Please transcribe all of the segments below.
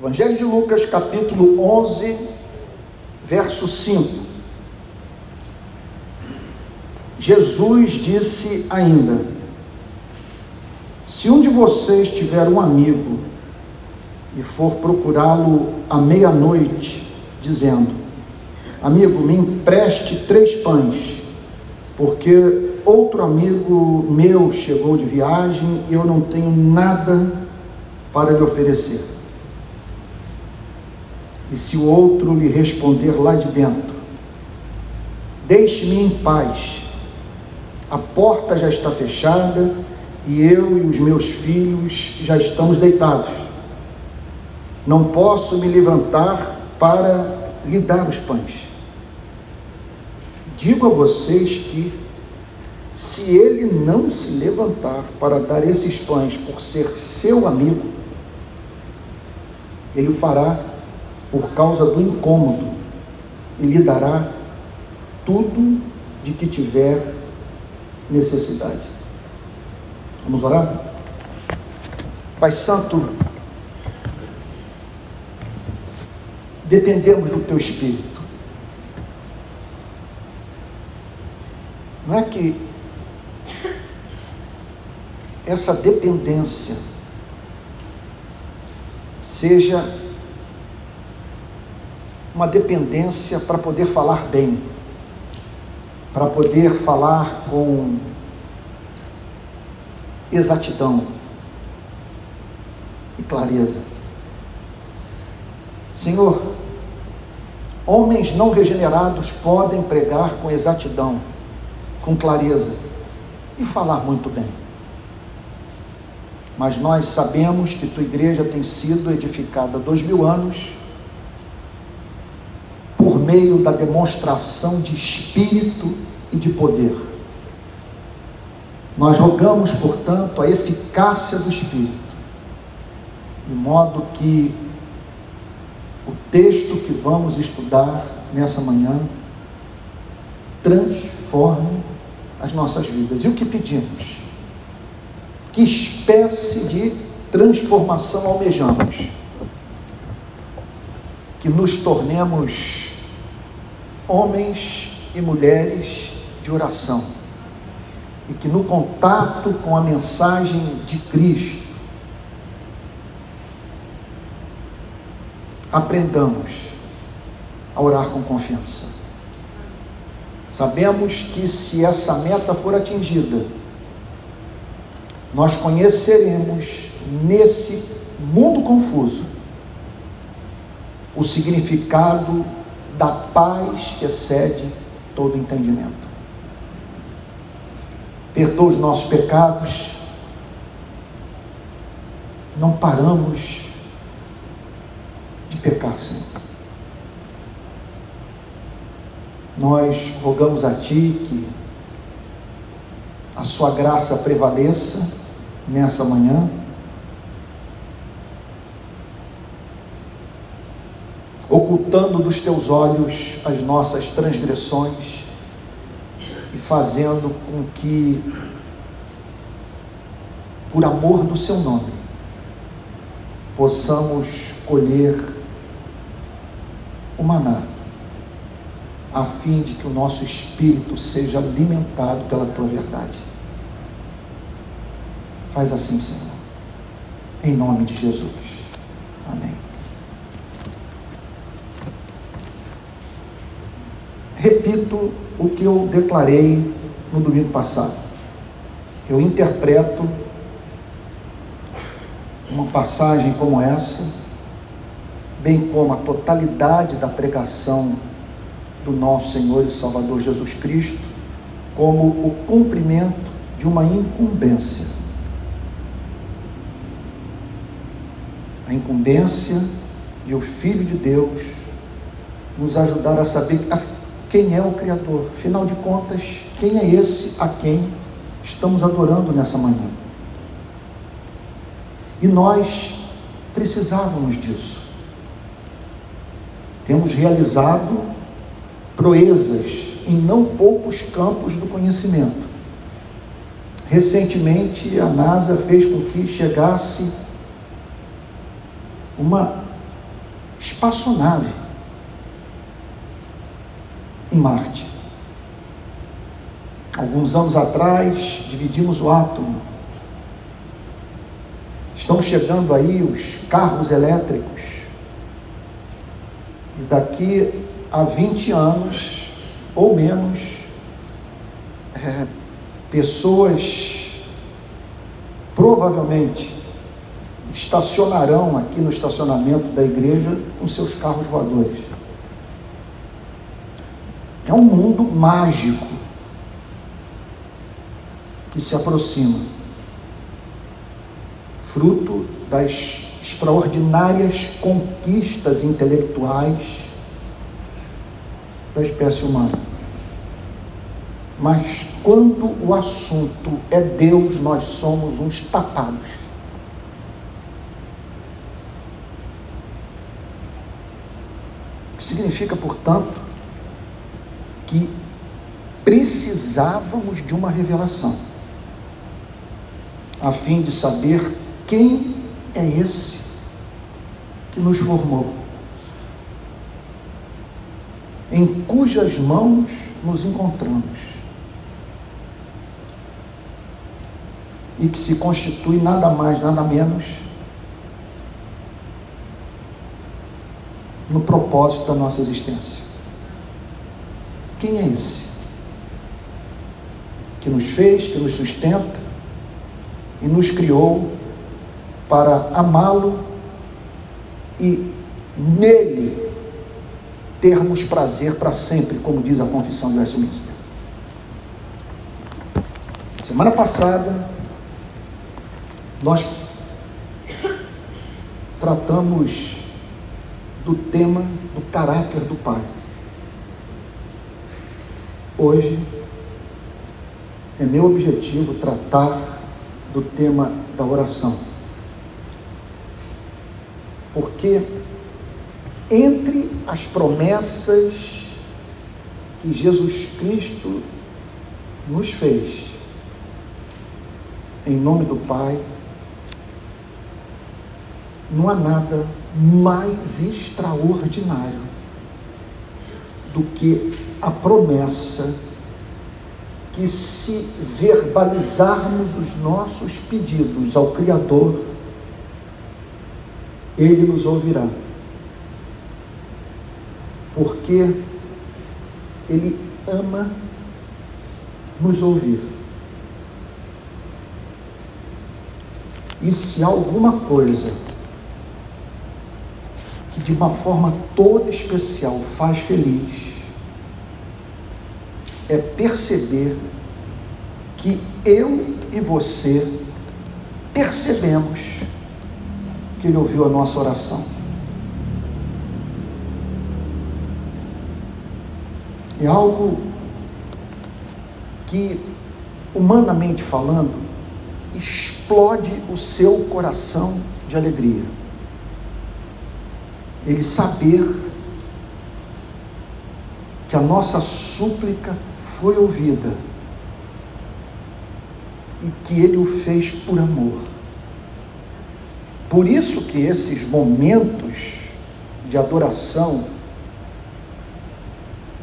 Evangelho de Lucas, capítulo 11, verso 5. Jesus disse ainda: Se um de vocês tiver um amigo e for procurá-lo à meia-noite, dizendo: Amigo, me empreste três pães, porque outro amigo meu chegou de viagem e eu não tenho nada para lhe oferecer. E se o outro lhe responder lá de dentro: Deixe-me em paz, a porta já está fechada e eu e os meus filhos já estamos deitados não posso me levantar para lhe dar os pães. Digo a vocês que, se ele não se levantar para dar esses pães por ser seu amigo, ele o fará por causa do incômodo e lhe dará tudo de que tiver necessidade. Vamos orar? Pai Santo, dependemos do teu espírito. Não é que essa dependência seja uma dependência para poder falar bem, para poder falar com exatidão e clareza. Senhor, Homens não regenerados podem pregar com exatidão, com clareza e falar muito bem. Mas nós sabemos que tua igreja tem sido edificada há dois mil anos meio da demonstração de espírito e de poder. Nós rogamos, portanto, a eficácia do Espírito, de modo que o texto que vamos estudar nessa manhã transforme as nossas vidas. E o que pedimos? Que espécie de transformação almejamos? Que nos tornemos homens e mulheres de oração. E que no contato com a mensagem de Cristo, aprendamos a orar com confiança. Sabemos que se essa meta for atingida, nós conheceremos nesse mundo confuso o significado da paz que excede todo entendimento. Perdoa os nossos pecados, não paramos de pecar, Senhor. Nós rogamos a Ti que a Sua graça prevaleça nessa manhã. Ocultando dos teus olhos as nossas transgressões e fazendo com que, por amor do Seu nome, possamos colher o maná, a fim de que o nosso espírito seja alimentado pela tua verdade. Faz assim, Senhor, em nome de Jesus. Amém. Repito o que eu declarei no domingo passado. Eu interpreto uma passagem como essa bem como a totalidade da pregação do nosso Senhor e Salvador Jesus Cristo, como o cumprimento de uma incumbência. A incumbência de o Filho de Deus nos ajudar a saber quem é o Criador. Afinal de contas, quem é esse a quem estamos adorando nessa manhã? E nós precisávamos disso. Temos realizado proezas em não poucos campos do conhecimento. Recentemente, a NASA fez com que chegasse uma espaçonave Marte. Alguns anos atrás, dividimos o átomo. Estão chegando aí os carros elétricos. E daqui a 20 anos, ou menos, é, pessoas provavelmente estacionarão aqui no estacionamento da igreja com seus carros voadores. É um mundo mágico que se aproxima, fruto das extraordinárias conquistas intelectuais da espécie humana. Mas quando o assunto é Deus, nós somos uns tapados. Significa, portanto, que precisávamos de uma revelação, a fim de saber quem é esse que nos formou, em cujas mãos nos encontramos. E que se constitui nada mais, nada menos no propósito da nossa existência. Quem é esse? Que nos fez, que nos sustenta e nos criou para amá-lo e nele termos prazer para sempre, como diz a confissão de Westminster. Semana passada, nós tratamos do tema do caráter do Pai. Hoje é meu objetivo tratar do tema da oração. Porque entre as promessas que Jesus Cristo nos fez, em nome do Pai, não há nada mais extraordinário do que a promessa que, se verbalizarmos os nossos pedidos ao Criador, Ele nos ouvirá. Porque Ele ama nos ouvir. E se alguma coisa que de uma forma toda especial faz feliz, é perceber que eu e você percebemos que Ele ouviu a nossa oração. É algo que, humanamente falando, explode o seu coração de alegria. Ele saber que a nossa súplica foi ouvida e que ele o fez por amor. Por isso que esses momentos de adoração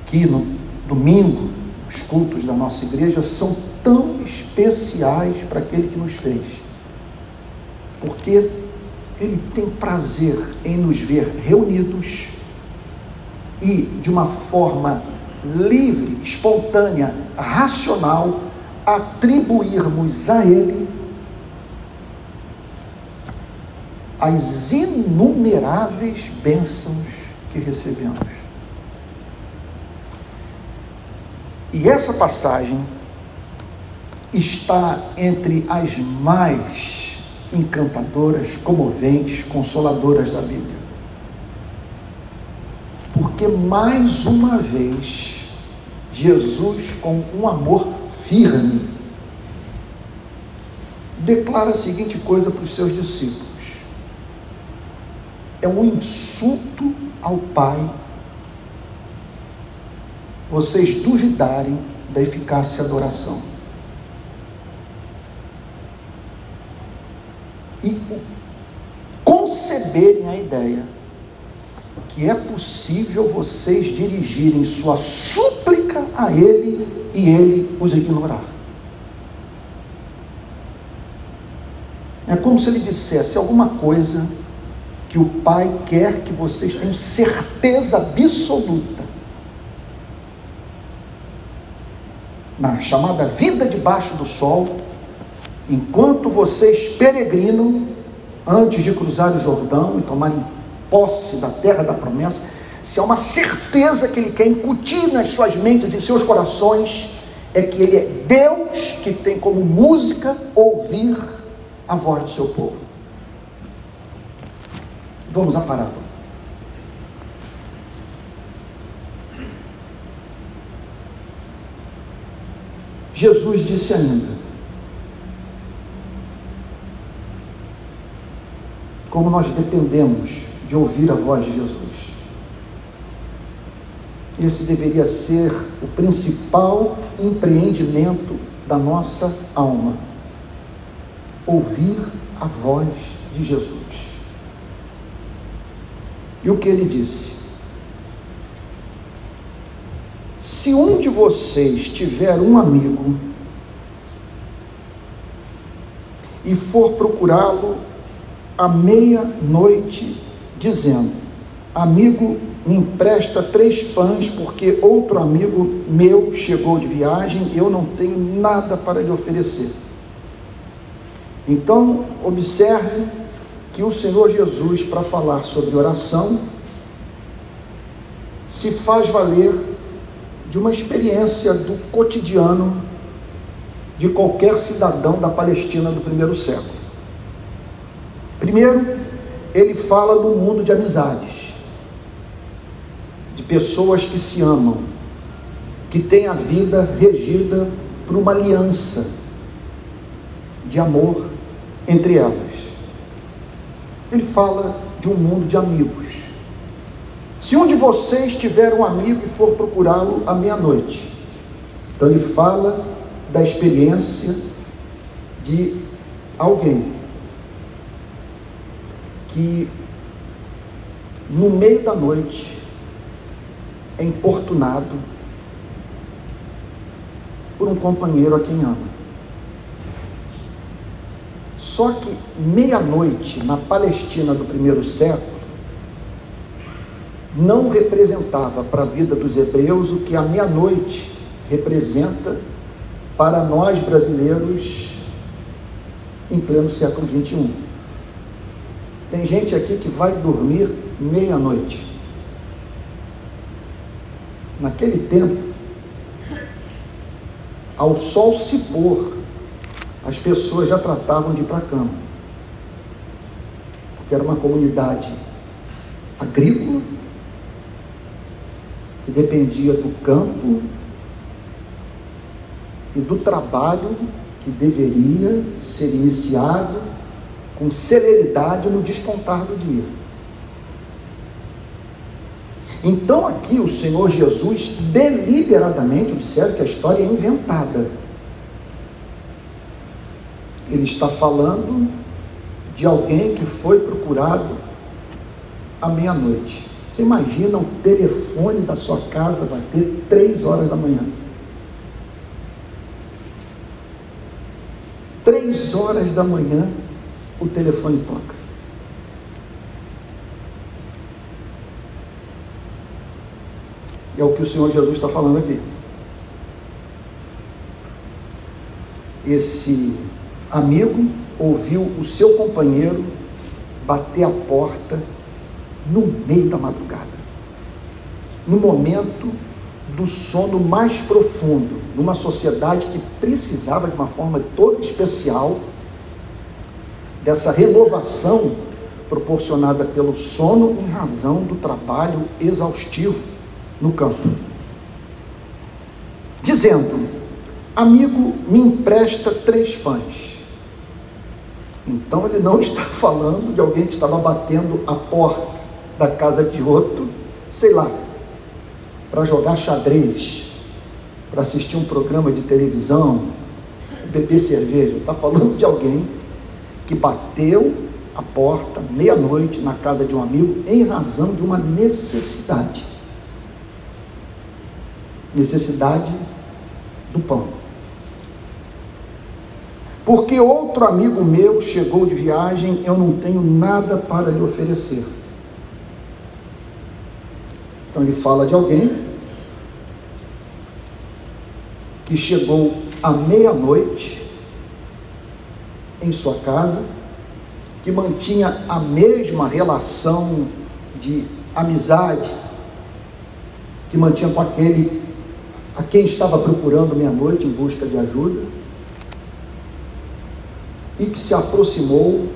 que no domingo, os cultos da nossa igreja são tão especiais para aquele que nos fez. Porque ele tem prazer em nos ver reunidos e de uma forma livre, espontânea, racional, atribuirmos a Ele as inumeráveis bênçãos que recebemos. E essa passagem está entre as mais encantadoras, comoventes, consoladoras da Bíblia. Porque mais uma vez Jesus, com um amor firme, declara a seguinte coisa para os seus discípulos: é um insulto ao Pai vocês duvidarem da eficácia da oração. E conceberem a ideia que é possível vocês dirigirem sua súplica a Ele e Ele os ignorar. É como se ele dissesse alguma coisa que o Pai quer que vocês tenham certeza absoluta. Na chamada vida debaixo do sol, enquanto vocês peregrinam antes de cruzar o Jordão e tomarem posse da terra da promessa, se há uma certeza que Ele quer incutir nas suas mentes e seus corações, é que Ele é Deus que tem como música ouvir a voz do seu povo. Vamos à parábola. Jesus disse ainda: Como nós dependemos de ouvir a voz de Jesus. Esse deveria ser o principal empreendimento da nossa alma ouvir a voz de Jesus. E o que ele disse? Se um de vocês tiver um amigo e for procurá-lo à meia-noite, dizendo: Amigo, me empresta três pães, porque outro amigo meu chegou de viagem e eu não tenho nada para lhe oferecer. Então, observe que o Senhor Jesus, para falar sobre oração, se faz valer de uma experiência do cotidiano de qualquer cidadão da Palestina do primeiro século. Primeiro, ele fala do mundo de amizades, de pessoas que se amam, que têm a vida regida por uma aliança de amor entre elas. Ele fala de um mundo de amigos. Se um de vocês tiver um amigo e for procurá-lo à meia-noite, então ele fala da experiência de alguém que no meio da noite é importunado por um companheiro a quem ama. Só que meia-noite na Palestina do primeiro século não representava para a vida dos hebreus o que a meia-noite representa para nós brasileiros em pleno século 21. Tem gente aqui que vai dormir meia-noite. Naquele tempo, ao sol se pôr, as pessoas já tratavam de ir para a cama. Porque era uma comunidade agrícola, que dependia do campo e do trabalho que deveria ser iniciado com celeridade no descontar do dia. Então aqui o Senhor Jesus deliberadamente, observe que a história é inventada ele está falando de alguém que foi procurado à meia-noite. Você imagina o telefone da sua casa bater três horas da manhã. Três horas da manhã o telefone toca. E é o que o Senhor Jesus está falando aqui. Esse amigo ouviu o seu companheiro bater a porta no meio da madrugada, no momento do sono mais profundo, numa sociedade que precisava de uma forma toda especial dessa renovação proporcionada pelo sono em razão do trabalho exaustivo no campo. Dizendo: Amigo, me empresta três pães. Então ele não está falando de alguém que estava batendo a porta da casa de outro, sei lá, para jogar xadrez, para assistir um programa de televisão, beber cerveja. Está falando de alguém que bateu à porta, meia-noite, na casa de um amigo, em razão de uma necessidade. Necessidade do pão. Porque outro amigo meu chegou de viagem, eu não tenho nada para lhe oferecer. Então ele fala de alguém que chegou à meia-noite em sua casa, que mantinha a mesma relação de amizade que mantinha com aquele a quem estava procurando meia-noite em busca de ajuda e que se aproximou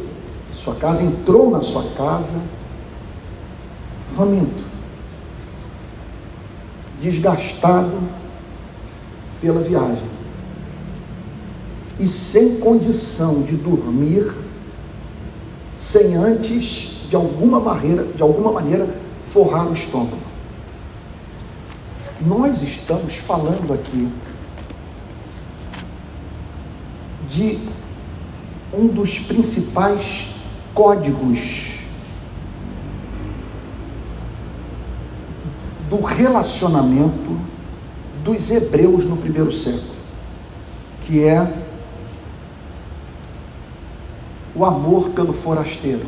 de sua casa, entrou na sua casa, faminto, desgastado pela viagem e sem condição de dormir, sem antes, de alguma maneira, de alguma maneira, forrar o estômago. Nós estamos falando aqui de um dos principais códigos do relacionamento dos hebreus no primeiro século, que é o amor pelo forasteiro,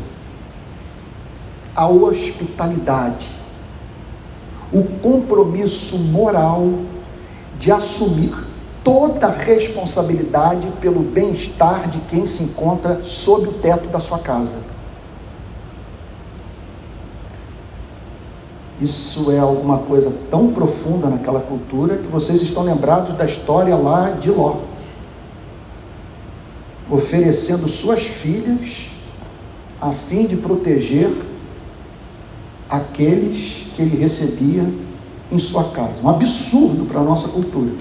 a hospitalidade, o compromisso moral de assumir toda a responsabilidade pelo bem-estar de quem se encontra sob o teto da sua casa. Isso é alguma coisa tão profunda naquela cultura que vocês estão lembrados da história lá de Ló oferecendo suas filhas a fim de proteger aqueles que ele recebia em sua casa. Um absurdo para a nossa cultura.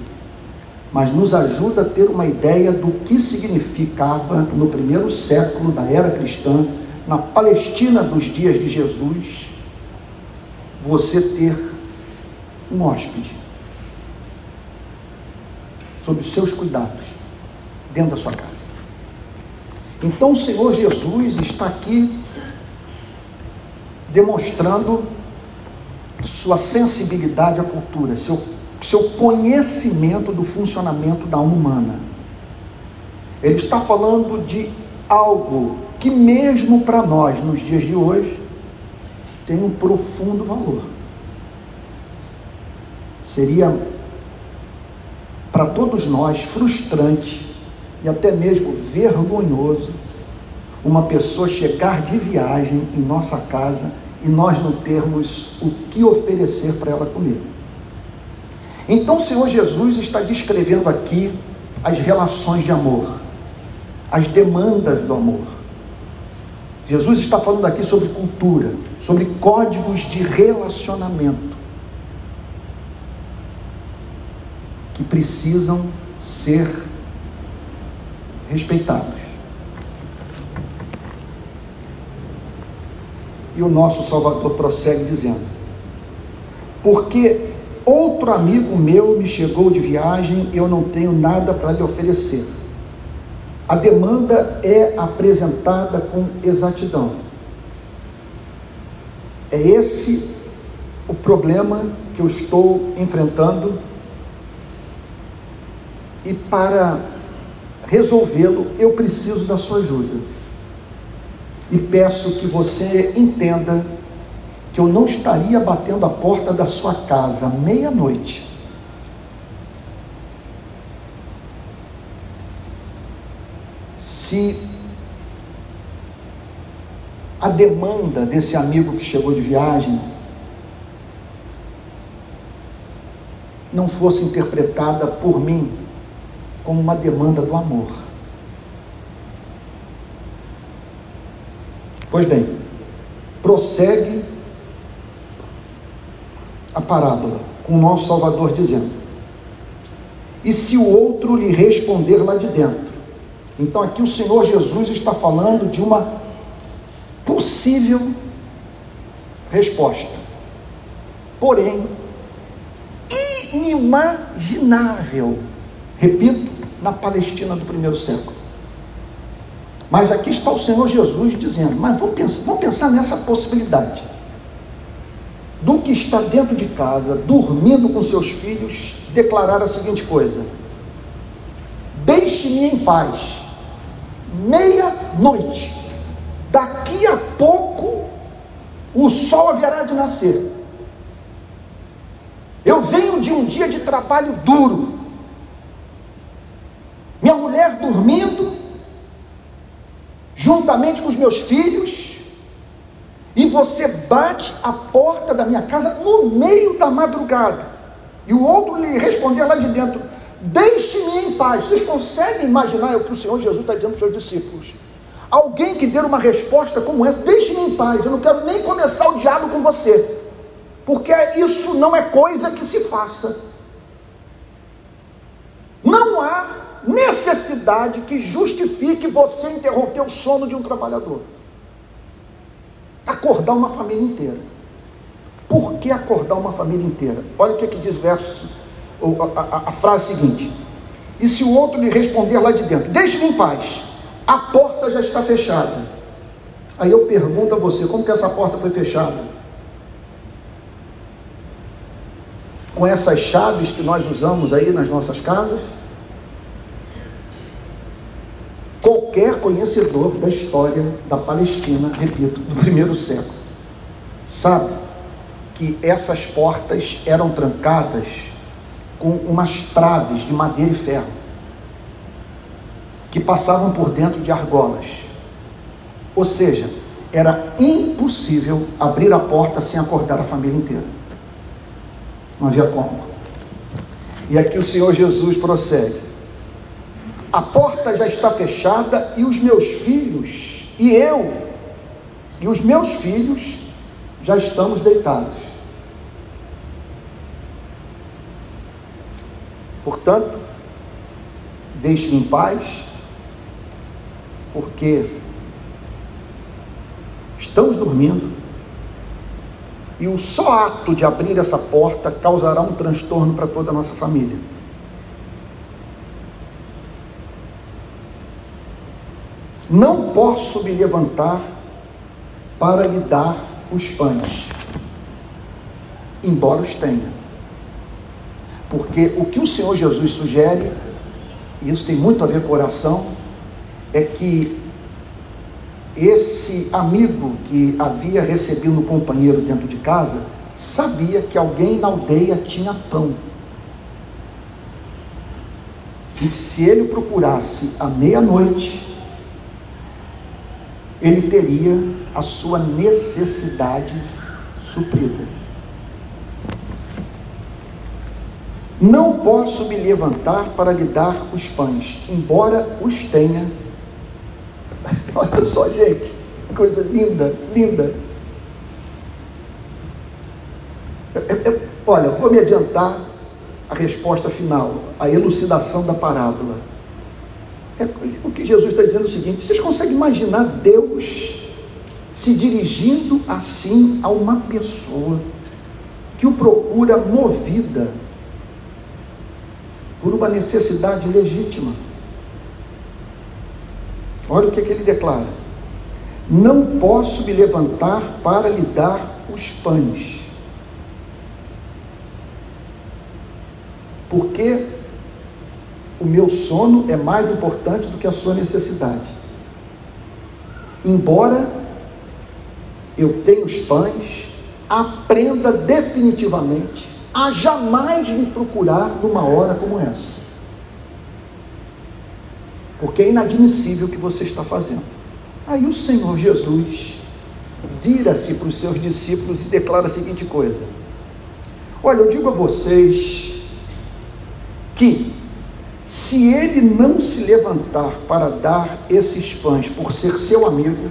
Mas nos ajuda a ter uma ideia do que significava no primeiro século da era cristã, na Palestina dos dias de Jesus, você ter um hóspede sob os seus cuidados dentro da sua casa. Então o Senhor Jesus está aqui demonstrando sua sensibilidade à cultura, seu, seu conhecimento do funcionamento da alma humana. Ele está falando de algo que, mesmo para nós, nos dias de hoje, tem um profundo valor. Seria para todos nós frustrante e até mesmo vergonhoso uma pessoa chegar de viagem em nossa casa e nós não termos o que oferecer para ela comer. Então o Senhor Jesus está descrevendo aqui as relações de amor, as demandas do amor. Jesus está falando aqui sobre cultura, sobre códigos de relacionamento que precisam ser respeitados. E o nosso Salvador prossegue dizendo: Porque outro amigo meu me chegou de viagem e eu não tenho nada para lhe oferecer. A demanda é apresentada com exatidão. É esse o problema que eu estou enfrentando. E para resolvê-lo, eu preciso da sua ajuda. E peço que você entenda que eu não estaria batendo a porta da sua casa meia-noite. Se a demanda desse amigo que chegou de viagem não fosse interpretada por mim como uma demanda do amor. Pois bem, prossegue a parábola com o nosso Salvador dizendo: E se o outro lhe responder lá de dentro? Então aqui o Senhor Jesus está falando de uma possível resposta. Porém, inimaginável Repito, na Palestina do primeiro século. Mas aqui está o Senhor Jesus dizendo: Mas vamos pensar, vamos pensar nessa possibilidade. Do que está dentro de casa, dormindo com seus filhos, declarar a seguinte coisa: Deixe-me em paz, meia-noite, daqui a pouco o sol haverá de nascer. Eu venho de um dia de trabalho duro, minha mulher dormindo, juntamente com os meus filhos, e você bate a porta da minha casa no meio da madrugada, e o outro lhe responder lá de dentro: Deixe-me em paz. Vocês conseguem imaginar o que o Senhor Jesus está dizendo para os seus discípulos? Alguém que der uma resposta como essa, deixe-me em paz, eu não quero nem começar o diálogo com você, porque isso não é coisa que se faça. Não há necessidade que justifique você interromper o sono de um trabalhador. Acordar uma família inteira. Por que acordar uma família inteira? Olha o que, é que diz verso, a, a, a frase seguinte. E se o outro lhe responder lá de dentro, deixe-me em paz, a porta já está fechada. Aí eu pergunto a você, como que essa porta foi fechada? Com essas chaves que nós usamos aí nas nossas casas? Qualquer conhecedor da história da Palestina, repito, do primeiro século, sabe que essas portas eram trancadas com umas traves de madeira e ferro, que passavam por dentro de argolas. Ou seja, era impossível abrir a porta sem acordar a família inteira. Não havia como. E aqui o Senhor Jesus prossegue a porta já está fechada e os meus filhos, e eu, e os meus filhos já estamos deitados. Portanto, deixe-me em paz, porque estamos dormindo e o só ato de abrir essa porta causará um transtorno para toda a nossa família. Não posso me levantar para lhe dar os pães, embora os tenha. Porque o que o Senhor Jesus sugere, e isso tem muito a ver com oração, é que esse amigo que havia recebido o companheiro dentro de casa sabia que alguém na aldeia tinha pão. E que se ele procurasse à meia-noite, ele teria a sua necessidade suprida. Não posso me levantar para lhe dar os pães, embora os tenha. Olha só, gente, coisa linda, linda. olha, vou me adiantar a resposta final, a elucidação da parábola. É, o que Jesus está dizendo é o seguinte: vocês conseguem imaginar Deus se dirigindo assim a uma pessoa que o procura movida por uma necessidade legítima? Olha o que, é que ele declara: Não posso me levantar para lhe dar os pães. Porque o meu sono é mais importante do que a sua necessidade. Embora eu tenha os pães, aprenda definitivamente a jamais me procurar numa hora como essa. Porque é inadmissível o que você está fazendo. Aí o Senhor Jesus vira-se para os seus discípulos e declara a seguinte coisa: Olha, eu digo a vocês que se ele não se levantar para dar esses pães por ser seu amigo,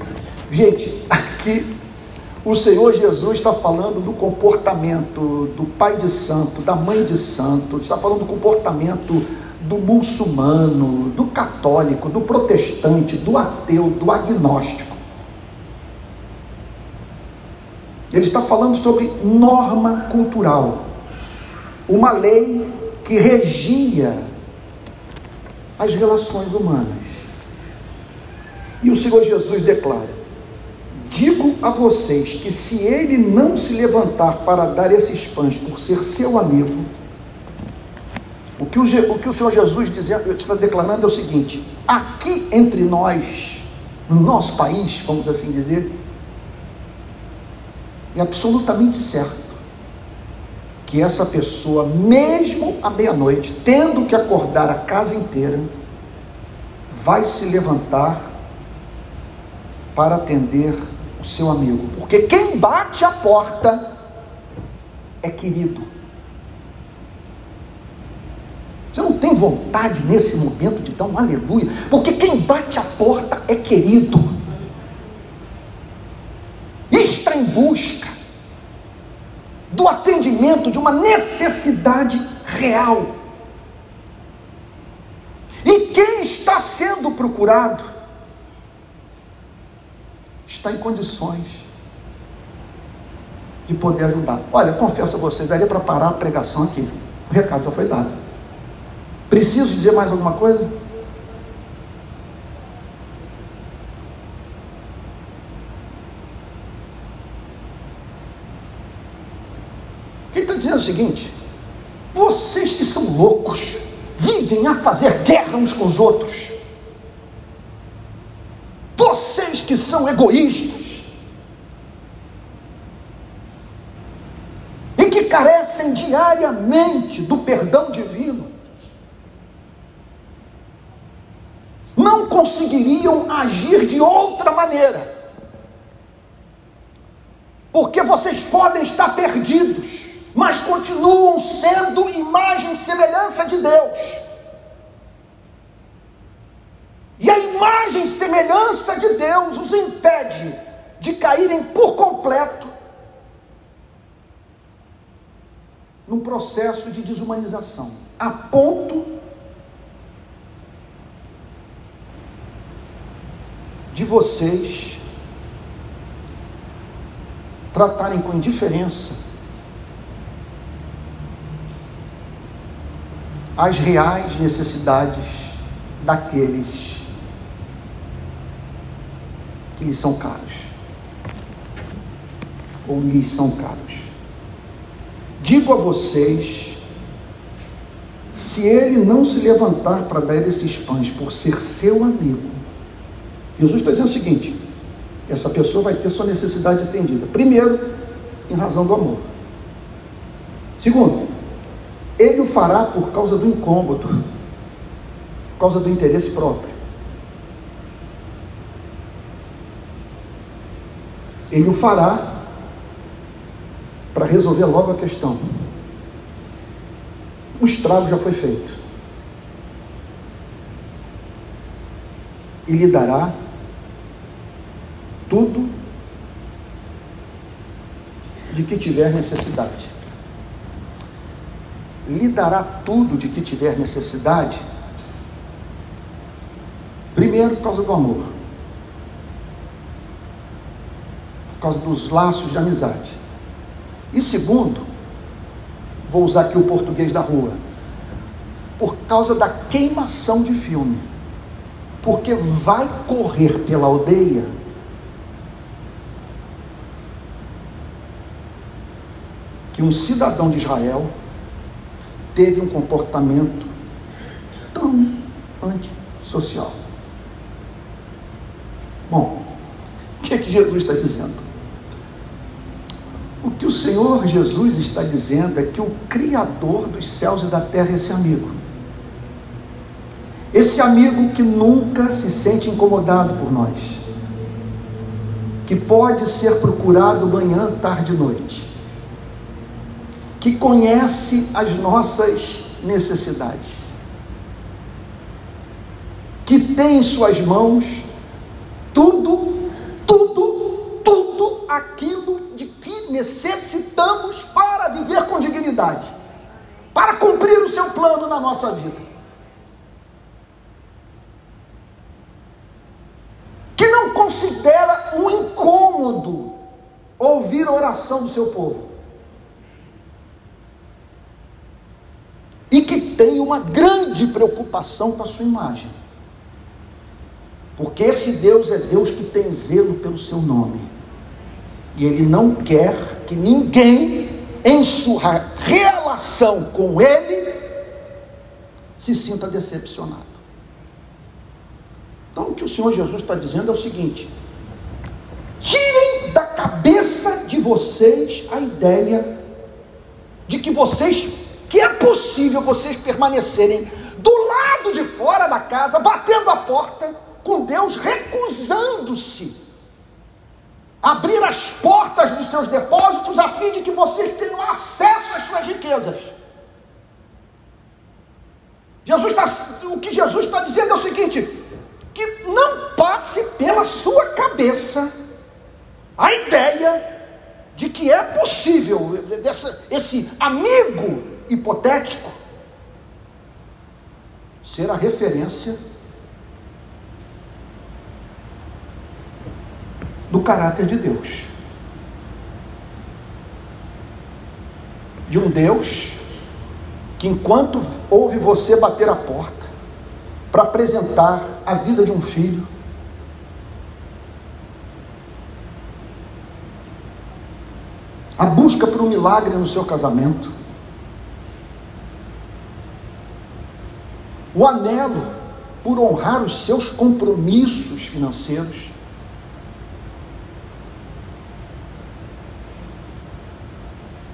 gente, aqui o Senhor Jesus está falando do comportamento do pai de santo, da mãe de santo, está falando do comportamento do muçulmano, do católico, do protestante, do ateu, do agnóstico. Ele está falando sobre norma cultural, uma lei que regia as relações humanas. E o Senhor Jesus declara: Digo a vocês que se ele não se levantar para dar esses pães por ser seu amigo, o que o, o, que o Senhor Jesus está declarando é o seguinte: aqui entre nós, no nosso país, vamos assim dizer, é absolutamente certo que essa pessoa, mesmo à meia-noite, tendo que acordar a casa inteira, vai se levantar para atender o seu amigo, porque quem bate a porta é querido. Você não tem vontade nesse momento de dar um aleluia, porque quem bate a porta é querido. Está em busca do atendimento de uma necessidade real. E quem está sendo procurado está em condições de poder ajudar. Olha, confesso a vocês, daria para parar a pregação aqui. O recado já foi dado. Preciso dizer mais alguma coisa? Ele está dizendo o seguinte: vocês que são loucos, vivem a fazer guerra uns com os outros. Vocês que são egoístas. E que carecem diariamente do perdão divino. não conseguiriam agir de outra maneira. Porque vocês podem estar perdidos, mas continuam sendo imagem e semelhança de Deus. E a imagem e semelhança de Deus os impede de caírem por completo num processo de desumanização, a ponto de vocês tratarem com indiferença as reais necessidades daqueles que lhes são caros ou lhes são caros. Digo a vocês, se ele não se levantar para dar esses pães por ser seu amigo, Jesus está dizendo o seguinte: essa pessoa vai ter sua necessidade atendida. Primeiro, em razão do amor. Segundo, ele o fará por causa do incômodo, por causa do interesse próprio. Ele o fará para resolver logo a questão. O estrago já foi feito. E lhe dará tudo de que tiver necessidade. Lhe dará tudo de que tiver necessidade, primeiro por causa do amor, por causa dos laços de amizade, e segundo, vou usar aqui o português da rua, por causa da queimação de filme, porque vai correr pela aldeia que um cidadão de Israel teve um comportamento tão antissocial. Bom, o que é que Jesus está dizendo? O que o Senhor Jesus está dizendo é que o Criador dos céus e da terra é esse amigo. Esse amigo que nunca se sente incomodado por nós, que pode ser procurado manhã, tarde e noite, que conhece as nossas necessidades, que tem em suas mãos tudo, tudo, tudo aquilo de que necessitamos para viver com dignidade, para cumprir o seu plano na nossa vida. Que não considera um incômodo ouvir a oração do seu povo. E que tem uma grande preocupação com a sua imagem. Porque esse Deus é Deus que tem zelo pelo seu nome. E ele não quer que ninguém, em sua relação com ele, se sinta decepcionado. Então, o que o Senhor Jesus está dizendo é o seguinte: tirem da cabeça de vocês a ideia de que vocês, que é possível vocês permanecerem do lado de fora da casa, batendo a porta com Deus recusando-se abrir as portas dos seus depósitos a fim de que vocês tenham acesso às suas riquezas. Jesus está, o que Jesus está dizendo é o seguinte: que não passe pela sua cabeça a ideia de que é possível esse amigo hipotético ser a referência do caráter de Deus. De um Deus que, enquanto ouve você bater a porta para apresentar a vida de um filho, a busca por um milagre no seu casamento, o anelo por honrar os seus compromissos financeiros,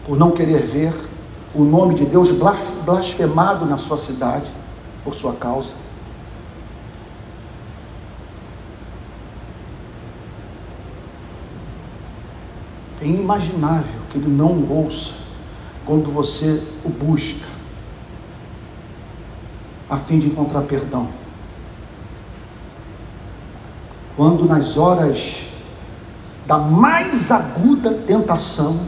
por não querer ver o nome de Deus blasfemado na sua cidade por sua causa. É inimaginável que ele não ouça quando você o busca, a fim de encontrar perdão. Quando nas horas da mais aguda tentação,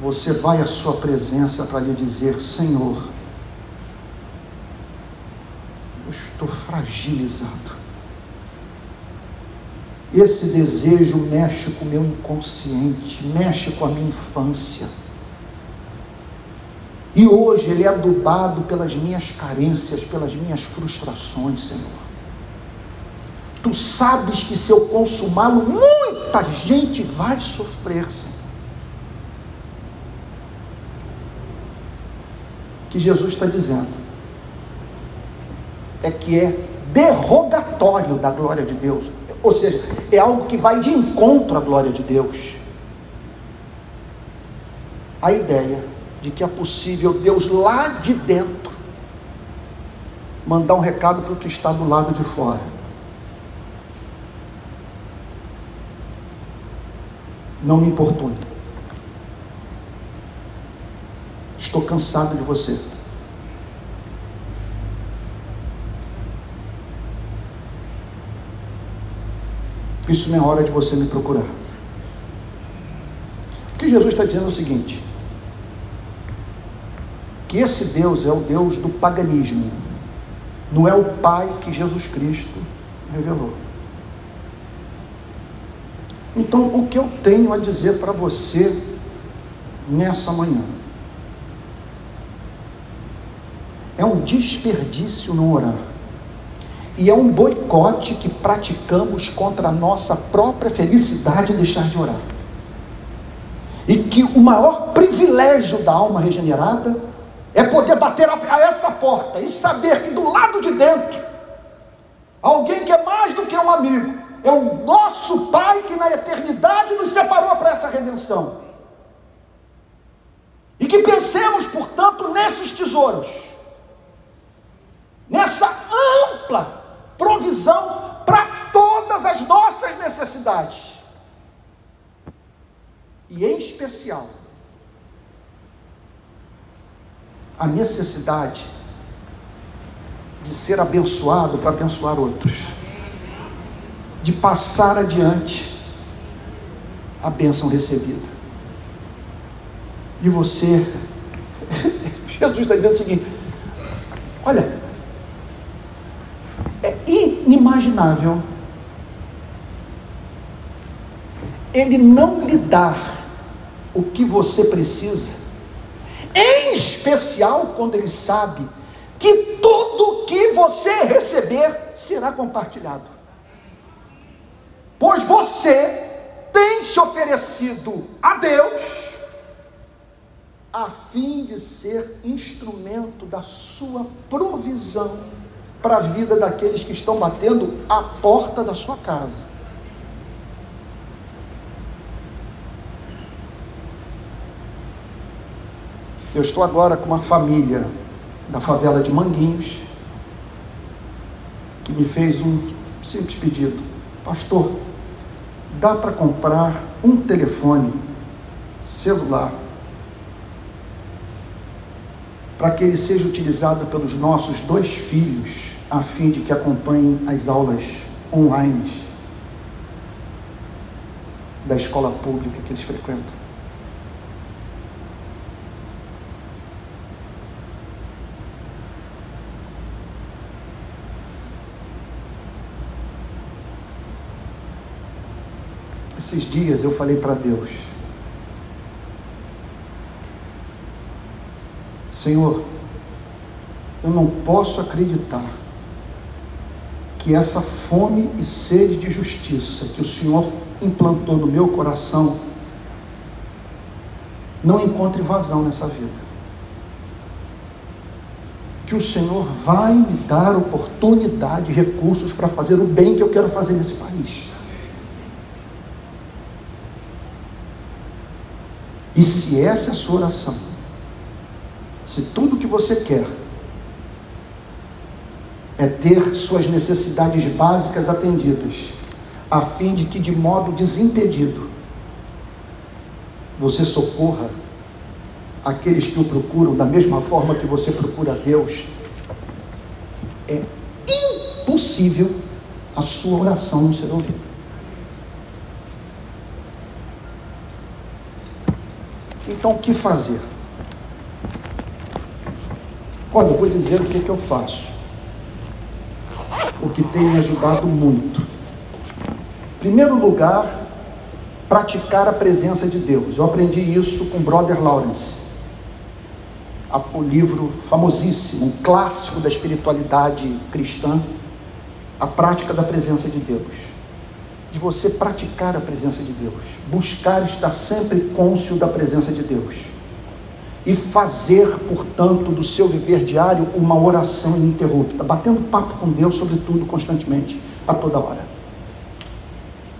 você vai à sua presença para lhe dizer: Senhor, eu estou fragilizado. Esse desejo mexe com o meu inconsciente, mexe com a minha infância. E hoje ele é adubado pelas minhas carências, pelas minhas frustrações, Senhor. Tu sabes que se eu consumá-lo, muita gente vai sofrer, Senhor. que Jesus está dizendo é que é derrogatório da glória de Deus, ou seja, é algo que vai de encontro à glória de Deus. A ideia de que é possível Deus lá de dentro mandar um recado para o que está do lado de fora. Não me importune. Estou cansado de você. Isso não é hora de você me procurar. O que Jesus está dizendo é o seguinte: que esse Deus é o Deus do paganismo, não é o Pai que Jesus Cristo revelou. Então, o que eu tenho a dizer para você nessa manhã? É um desperdício não orar. E é um boicote que praticamos contra a nossa própria felicidade em deixar de orar. E que o maior privilégio da alma regenerada é poder bater a essa porta e saber que do lado de dentro, alguém que é mais do que um amigo, é o nosso Pai que na eternidade nos separou para essa redenção. E que pensemos, portanto, nesses tesouros nessa ampla provisão para todas as nossas necessidades. E em especial, a necessidade de ser abençoado para abençoar outros, de passar adiante a bênção recebida. E você, Jesus está dizendo o seguinte: olha, é inimaginável ele não lhe dar o que você precisa, em especial quando ele sabe que tudo que você receber será compartilhado. Pois você tem se oferecido a Deus a fim de ser instrumento da sua provisão para a vida daqueles que estão batendo a porta da sua casa. Eu estou agora com uma família da favela de Manguinhos que me fez um simples pedido: Pastor, dá para comprar um telefone celular para que ele seja utilizado pelos nossos dois filhos, a fim de que acompanhem as aulas online da escola pública que eles frequentam. Esses dias eu falei para Deus: Senhor, eu não posso acreditar que essa fome e sede de justiça que o Senhor implantou no meu coração não encontre vazão nessa vida. Que o Senhor vai me dar oportunidade, recursos para fazer o bem que eu quero fazer nesse país. E se essa é a sua oração, se tudo que você quer é ter suas necessidades básicas atendidas, a fim de que de modo desimpedido você socorra aqueles que o procuram da mesma forma que você procura Deus, é impossível a sua oração não ser ouvida. Então, o que fazer? Olha, eu vou dizer o que, que eu faço. O que tem me ajudado muito. Em primeiro lugar, praticar a presença de Deus. Eu aprendi isso com Brother Lawrence. O livro famosíssimo, um clássico da espiritualidade cristã, a prática da presença de Deus de você praticar a presença de Deus, buscar estar sempre cônscio da presença de Deus e fazer, portanto, do seu viver diário uma oração ininterrupta, batendo papo com Deus sobre tudo constantemente, a toda hora.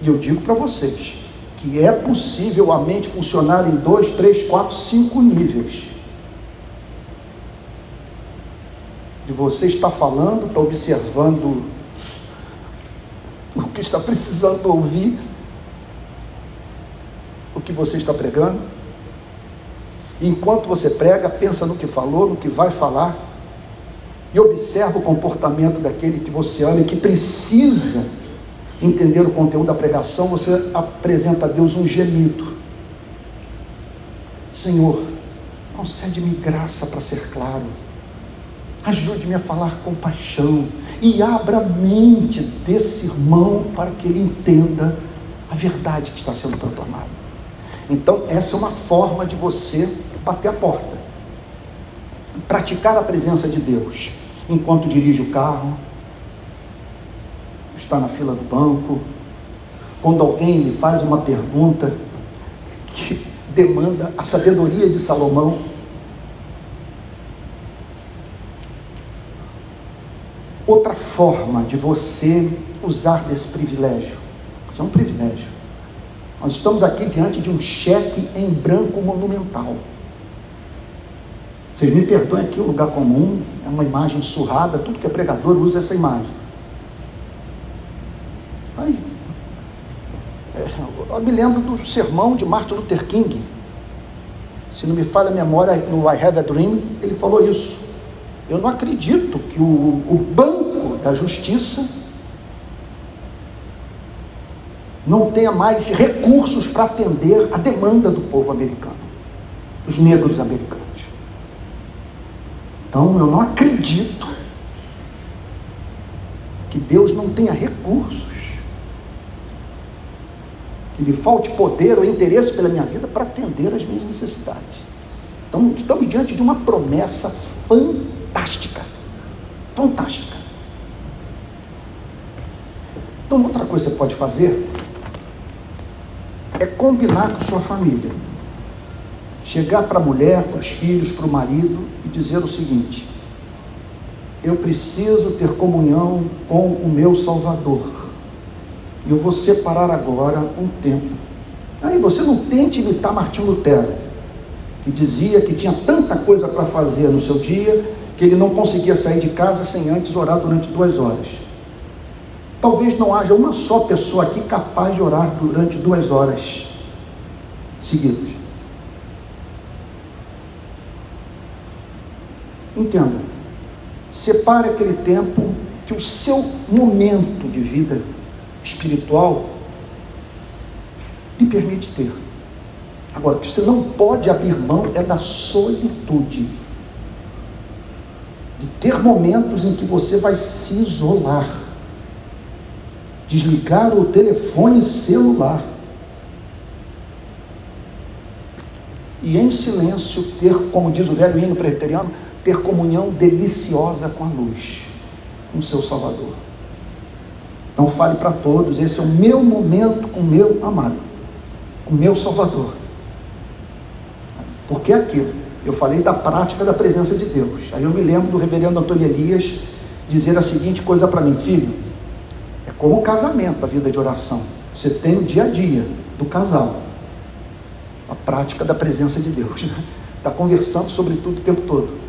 E eu digo para vocês que é possível a mente funcionar em dois, três, quatro, cinco níveis. De você estar falando, está observando o que está precisando ouvir, o que você está pregando. E enquanto você prega, pensa no que falou, no que vai falar, e observa o comportamento daquele que você ama e que precisa entender o conteúdo da pregação, você apresenta a Deus um gemido. Senhor, concede-me graça para ser claro Ajude-me a falar com paixão e abra a mente desse irmão para que ele entenda a verdade que está sendo proclamada. Então, essa é uma forma de você bater a porta, praticar a presença de Deus enquanto dirige o carro, está na fila do banco, quando alguém lhe faz uma pergunta que demanda a sabedoria de Salomão outra forma de você usar desse privilégio. Isso é um privilégio. Nós estamos aqui diante de um cheque em branco monumental. Vocês me perdoem aqui o lugar comum, é uma imagem surrada, tudo que é pregador usa essa imagem. Aí. É, eu me lembro do sermão de Martin Luther King. Se não me falha a memória, no I Have a Dream, ele falou isso. Eu não acredito que o, o banco da justiça não tenha mais recursos para atender a demanda do povo americano, dos negros americanos. Então eu não acredito que Deus não tenha recursos, que lhe falte poder ou interesse pela minha vida para atender as minhas necessidades. Então estamos diante de uma promessa fantástica fantástica. Então, outra coisa que você pode fazer é combinar com sua família. Chegar para a mulher, para os filhos, para o marido e dizer o seguinte: eu preciso ter comunhão com o meu Salvador. Eu vou separar agora um tempo. Aí você não tente imitar Martinho Lutero, que dizia que tinha tanta coisa para fazer no seu dia que ele não conseguia sair de casa sem antes orar durante duas horas. Talvez não haja uma só pessoa aqui capaz de orar durante duas horas seguidas. Entenda, separe aquele tempo que o seu momento de vida espiritual lhe permite ter. Agora, o que você não pode abrir mão é da solitude. De ter momentos em que você vai se isolar. Desligar o telefone celular. E em silêncio ter, como diz o velho hino preteriano, ter comunhão deliciosa com a luz, com o seu Salvador. Então fale para todos, esse é o meu momento com o meu amado, com o meu Salvador. Porque é aquilo. Eu falei da prática da presença de Deus. Aí eu me lembro do reverendo Antônio Elias dizer a seguinte coisa para mim, filho, é como o casamento, a vida de oração. Você tem o dia a dia do casal. A prática da presença de Deus. Está conversando sobre tudo o tempo todo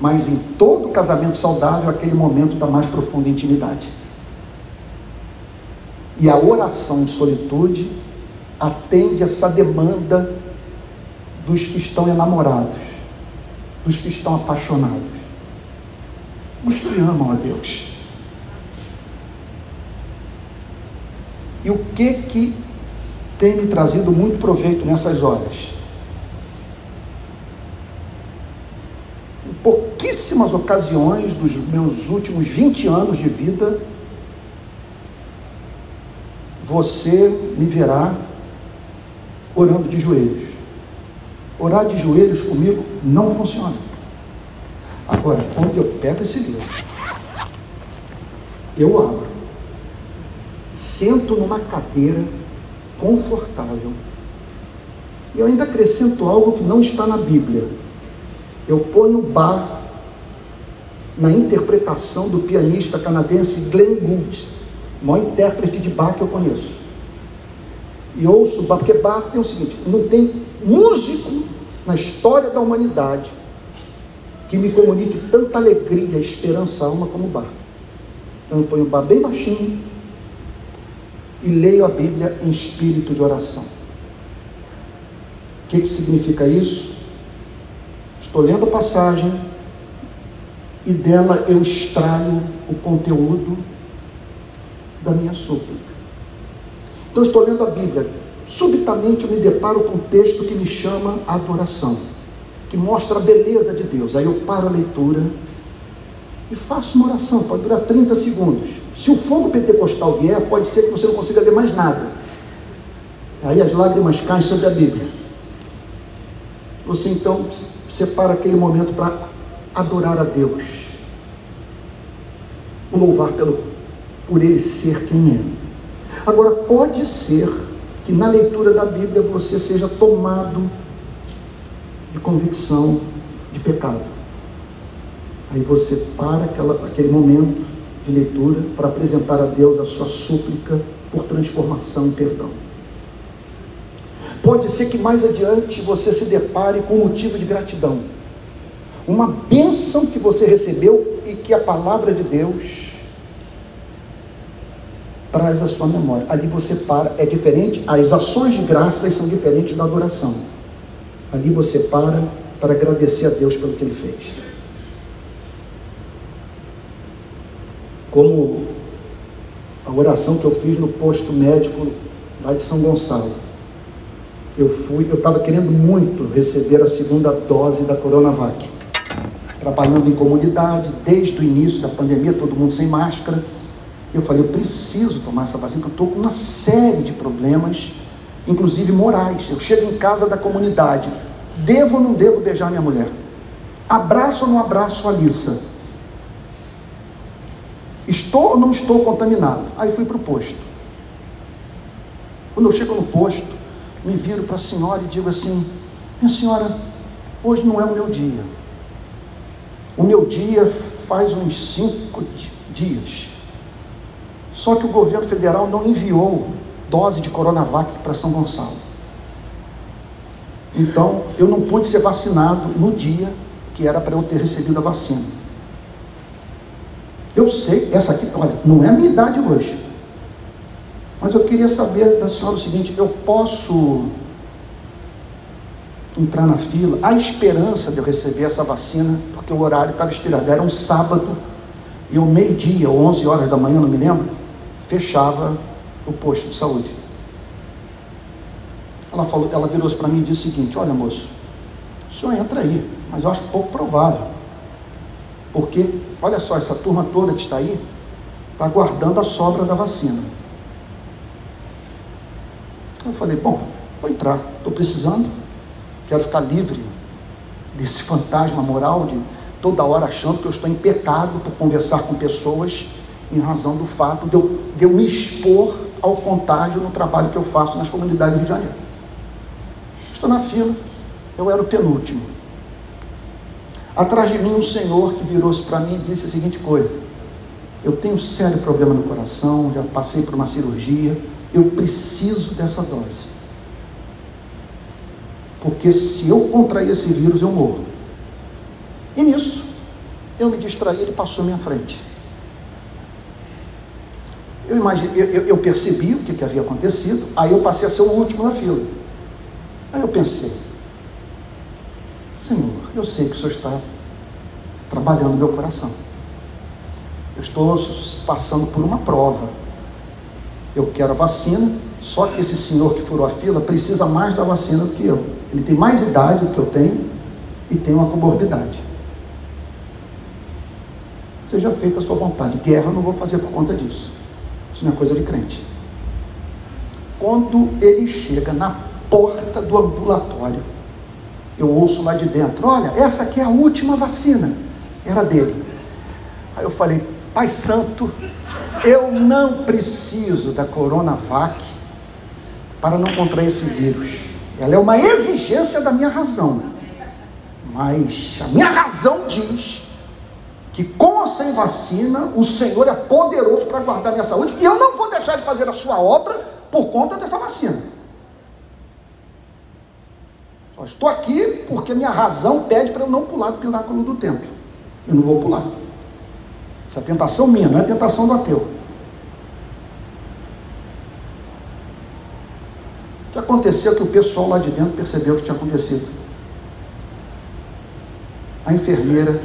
mas em todo casamento saudável, aquele momento da mais profunda intimidade. E a oração de solitude atende essa demanda dos que estão enamorados, dos que estão apaixonados, dos que amam a Deus. E o que que tem me trazido muito proveito nessas horas? pouquíssimas ocasiões dos meus últimos 20 anos de vida, você me verá orando de joelhos. Orar de joelhos comigo não funciona. Agora, quando eu pego esse livro, eu abro, sento numa cadeira confortável, e eu ainda acrescento algo que não está na Bíblia eu ponho Bach na interpretação do pianista canadense Glenn Gould, o maior intérprete de Bach que eu conheço. E ouço Bach, porque Bach tem o seguinte: não tem músico na história da humanidade que me comunique tanta alegria esperança alma como Bach. Então eu ponho Bach bem baixinho e leio a Bíblia em espírito de oração. O que, que significa isso? Estou lendo a passagem e dela eu extraio o conteúdo da minha súplica. Então, estou lendo a Bíblia. Subitamente eu me deparo com um texto que me chama a adoração, que mostra a beleza de Deus. Aí eu paro a leitura e faço uma oração, pode durar 30 segundos. Se o fogo pentecostal vier, pode ser que você não consiga ler mais nada. Aí as lágrimas caem sobre a Bíblia. Você então separa aquele momento para adorar a Deus, o louvar pelo, por Ele ser quem é. Agora, pode ser que na leitura da Bíblia você seja tomado de convicção de pecado. Aí você para aquela, aquele momento de leitura para apresentar a Deus a sua súplica por transformação e perdão. Pode ser que mais adiante você se depare com um motivo de gratidão. Uma bênção que você recebeu e que a palavra de Deus traz à sua memória. Ali você para, é diferente, as ações de graças são diferentes da adoração. Ali você para para agradecer a Deus pelo que Ele fez. Como a oração que eu fiz no posto médico lá de São Gonçalo eu fui, eu estava querendo muito receber a segunda dose da Coronavac. Trabalhando em comunidade, desde o início da pandemia, todo mundo sem máscara. Eu falei, eu preciso tomar essa vacina, porque eu estou com uma série de problemas, inclusive morais. Eu chego em casa da comunidade, devo ou não devo beijar minha mulher? Abraço ou não abraço a Alissa? Estou ou não estou contaminado? Aí fui para o posto. Quando eu chego no posto, me viro para a senhora e digo assim: Minha senhora, hoje não é o meu dia. O meu dia faz uns cinco dias. Só que o governo federal não enviou dose de Coronavac para São Gonçalo. Então, eu não pude ser vacinado no dia que era para eu ter recebido a vacina. Eu sei, essa aqui, olha, não é a minha idade hoje. Mas eu queria saber da senhora o seguinte: eu posso entrar na fila? Há esperança de eu receber essa vacina, porque o horário estava estirado. Era um sábado, e ao meio-dia, ou 11 horas da manhã, não me lembro, fechava o posto de saúde. Ela, falou, ela virou-se para mim e disse o seguinte: Olha, moço, o senhor entra aí, mas eu acho pouco provável. Porque, olha só, essa turma toda que está aí está aguardando a sobra da vacina. Eu falei: Bom, vou entrar, estou precisando, quero ficar livre desse fantasma moral de toda hora achando que eu estou em pecado por conversar com pessoas em razão do fato de eu, de eu me expor ao contágio no trabalho que eu faço nas comunidades do Rio de Janeiro. Estou na fila, eu era o penúltimo. Atrás de mim, um senhor que virou-se para mim e disse a seguinte coisa: Eu tenho um sério problema no coração, já passei por uma cirurgia, eu preciso dessa dose. Porque se eu contrair esse vírus, eu morro. E nisso, eu me distraí, ele passou à minha frente. Eu, imagine, eu, eu, percebi o que, que havia acontecido, aí eu passei a ser o último na fila. Aí eu pensei, Senhor, eu sei que o Senhor está trabalhando meu coração. Eu estou passando por uma prova. Eu quero a vacina, só que esse senhor que furou a fila precisa mais da vacina do que eu. Ele tem mais idade do que eu tenho e tem uma comorbidade. Seja feita a sua vontade. Guerra eu não vou fazer por conta disso. Isso não é coisa de crente. Quando ele chega na porta do ambulatório. Eu ouço lá de dentro: Olha, essa aqui é a última vacina. Era dele. Aí eu falei: Pai Santo, eu não preciso da Coronavac para não contrair esse vírus. Ela é uma exigência da minha razão. Mas a minha razão diz que com ou sem vacina, o Senhor é poderoso para guardar minha saúde e eu não vou deixar de fazer a sua obra por conta dessa vacina. Só estou aqui porque minha razão pede para eu não pular do pináculo do templo. Eu não vou pular. Essa é tentação minha, não é tentação do ateu. O que aconteceu é que o pessoal lá de dentro percebeu o que tinha acontecido. A enfermeira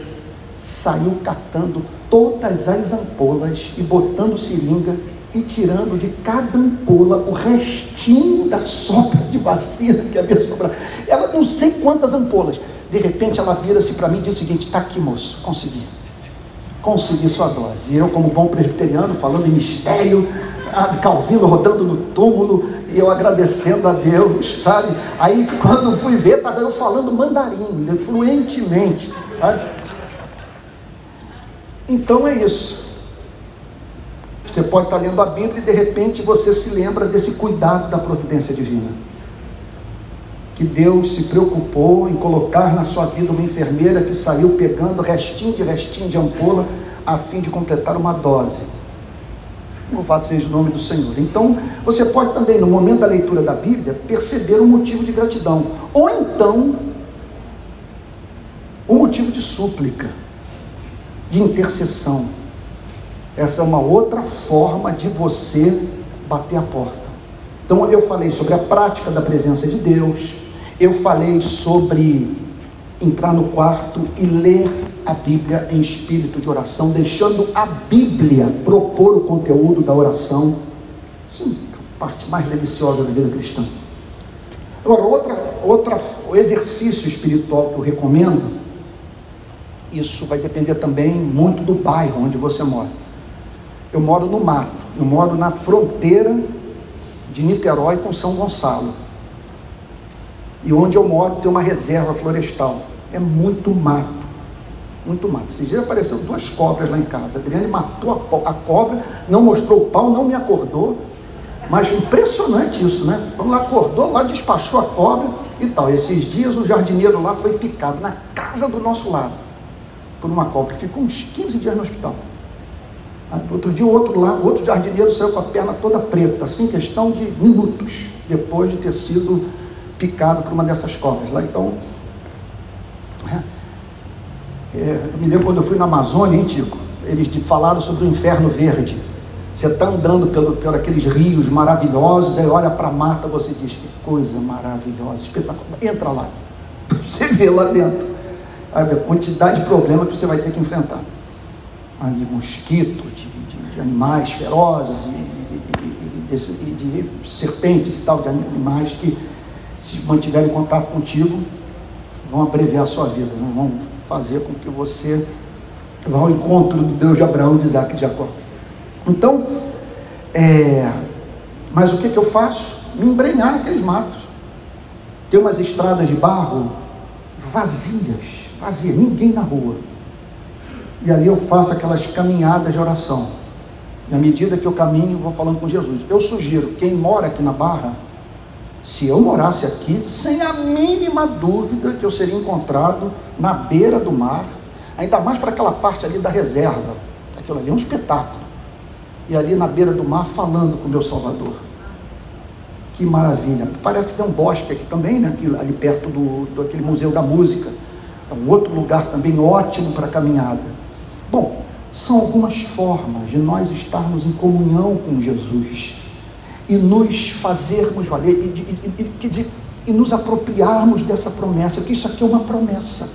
saiu catando todas as ampolas e botando seringa e tirando de cada ampola o restinho da sobra de vacina que havia sobrado. Ela não sei quantas ampolas. De repente ela vira-se para mim e diz o seguinte: está aqui, moço, consegui. Consegui sua dose. E eu, como bom presbiteriano, falando em mistério, Calvino rodando no túmulo, e eu agradecendo a Deus, sabe? Aí quando fui ver, estava eu falando mandarim, fluentemente. Sabe? Então é isso. Você pode estar lendo a Bíblia e de repente você se lembra desse cuidado da providência divina. Que Deus se preocupou em colocar na sua vida uma enfermeira que saiu pegando restinho de restinho de ampola a fim de completar uma dose. Louvado seja o nome do Senhor. Então, você pode também, no momento da leitura da Bíblia, perceber um motivo de gratidão. Ou então, um motivo de súplica, de intercessão essa é uma outra forma de você bater a porta. Então eu falei sobre a prática da presença de Deus, eu falei sobre entrar no quarto e ler a Bíblia em espírito de oração, deixando a Bíblia propor o conteúdo da oração. Sim, a parte mais deliciosa da vida cristã. Agora, outra, outra exercício espiritual que eu recomendo, isso vai depender também muito do bairro onde você mora. Eu moro no mato, eu moro na fronteira de Niterói com São Gonçalo. E onde eu moro tem uma reserva florestal. É muito mato. muito mato. Esses dias apareceram duas cobras lá em casa. A Adriane matou a, a cobra, não mostrou o pau, não me acordou. Mas impressionante isso, né? Vamos lá, acordou lá, despachou a cobra e tal. Esses dias o jardineiro lá foi picado na casa do nosso lado por uma cobra. Ficou uns 15 dias no hospital. Outro dia, outro lá, outro jardineiro saiu com a perna toda preta, assim, questão de minutos depois de ter sido picado por uma dessas cobras lá. Então, é, é, eu me lembro quando eu fui na Amazônia, hein, Tico? Eles falaram sobre o inferno verde. Você está andando pelo, por aqueles rios maravilhosos, aí olha para a mata, você diz que coisa maravilhosa, espetacular. Entra lá, você vê lá dentro a quantidade de problemas que você vai ter que enfrentar. Ah, de mosquito, de, de, de animais ferozes, e, de, de, serpentes e tal, de animais que, se mantiverem contato contigo, vão abreviar a sua vida, vão fazer com que você vá ao encontro do Deus de Abraão, de Isaac e de Jacó. Então, é, mas o que, que eu faço? Me embrenhar naqueles matos. Tem umas estradas de barro vazias, vazias, ninguém na rua. E ali eu faço aquelas caminhadas de oração. E à medida que eu caminho, vou falando com Jesus. Eu sugiro, quem mora aqui na Barra, se eu morasse aqui, sem a mínima dúvida que eu seria encontrado na beira do mar, ainda mais para aquela parte ali da reserva. Aquilo ali é um espetáculo e ali na beira do mar falando com meu Salvador. Que maravilha. Parece que tem um bosque aqui também, né? Ali perto do, do aquele Museu da Música. É um outro lugar também ótimo para caminhada. Bom, são algumas formas de nós estarmos em comunhão com Jesus e nos fazermos valer e, e, e, e, e nos apropriarmos dessa promessa, que isso aqui é uma promessa.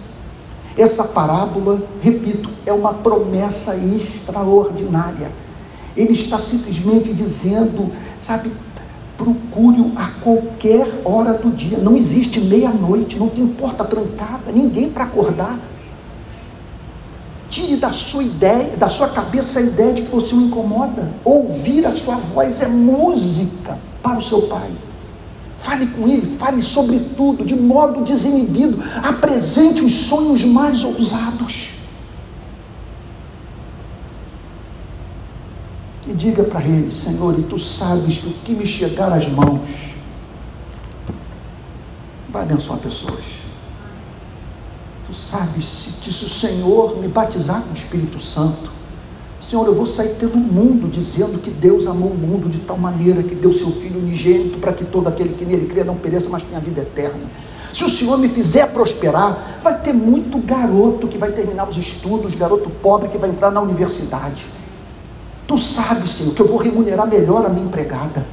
Essa parábola, repito, é uma promessa extraordinária ele está simplesmente dizendo, sabe, procure-o a qualquer hora do dia. Não existe meia-noite, não tem porta trancada, ninguém para acordar. Tire da sua ideia, da sua cabeça a ideia de que você o incomoda. Ouvir a sua voz é música para o seu pai. Fale com ele, fale sobre tudo, de modo desinibido. Apresente os sonhos mais ousados. E diga para ele: Senhor, e tu sabes que o que me chegar às mãos vai abençoar pessoas. Tu sabes que se o Senhor me batizar com o Espírito Santo, Senhor, eu vou sair pelo mundo dizendo que Deus amou o mundo de tal maneira que deu seu Filho unigênito para que todo aquele que nele crê não pereça, mas tenha vida eterna. Se o Senhor me fizer prosperar, vai ter muito garoto que vai terminar os estudos, garoto pobre que vai entrar na universidade. Tu sabes, Senhor, que eu vou remunerar melhor a minha empregada.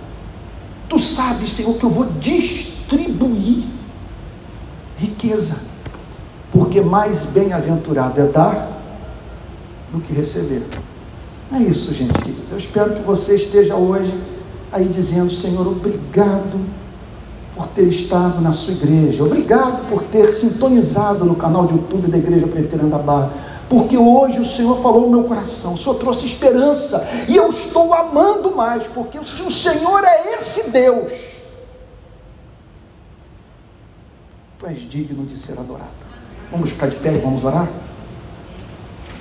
Tu sabes, Senhor, que eu vou distribuir riqueza. Porque mais bem-aventurado é dar do que receber. É isso, gente. Eu espero que você esteja hoje aí dizendo, Senhor, obrigado por ter estado na sua igreja. Obrigado por ter sintonizado no canal de YouTube da Igreja Presbiteriana da Barra porque hoje o Senhor falou no meu coração, o Senhor trouxe esperança, e eu estou amando mais, porque o Senhor é esse Deus, tu és digno de ser adorado. Vamos ficar de pé e vamos orar?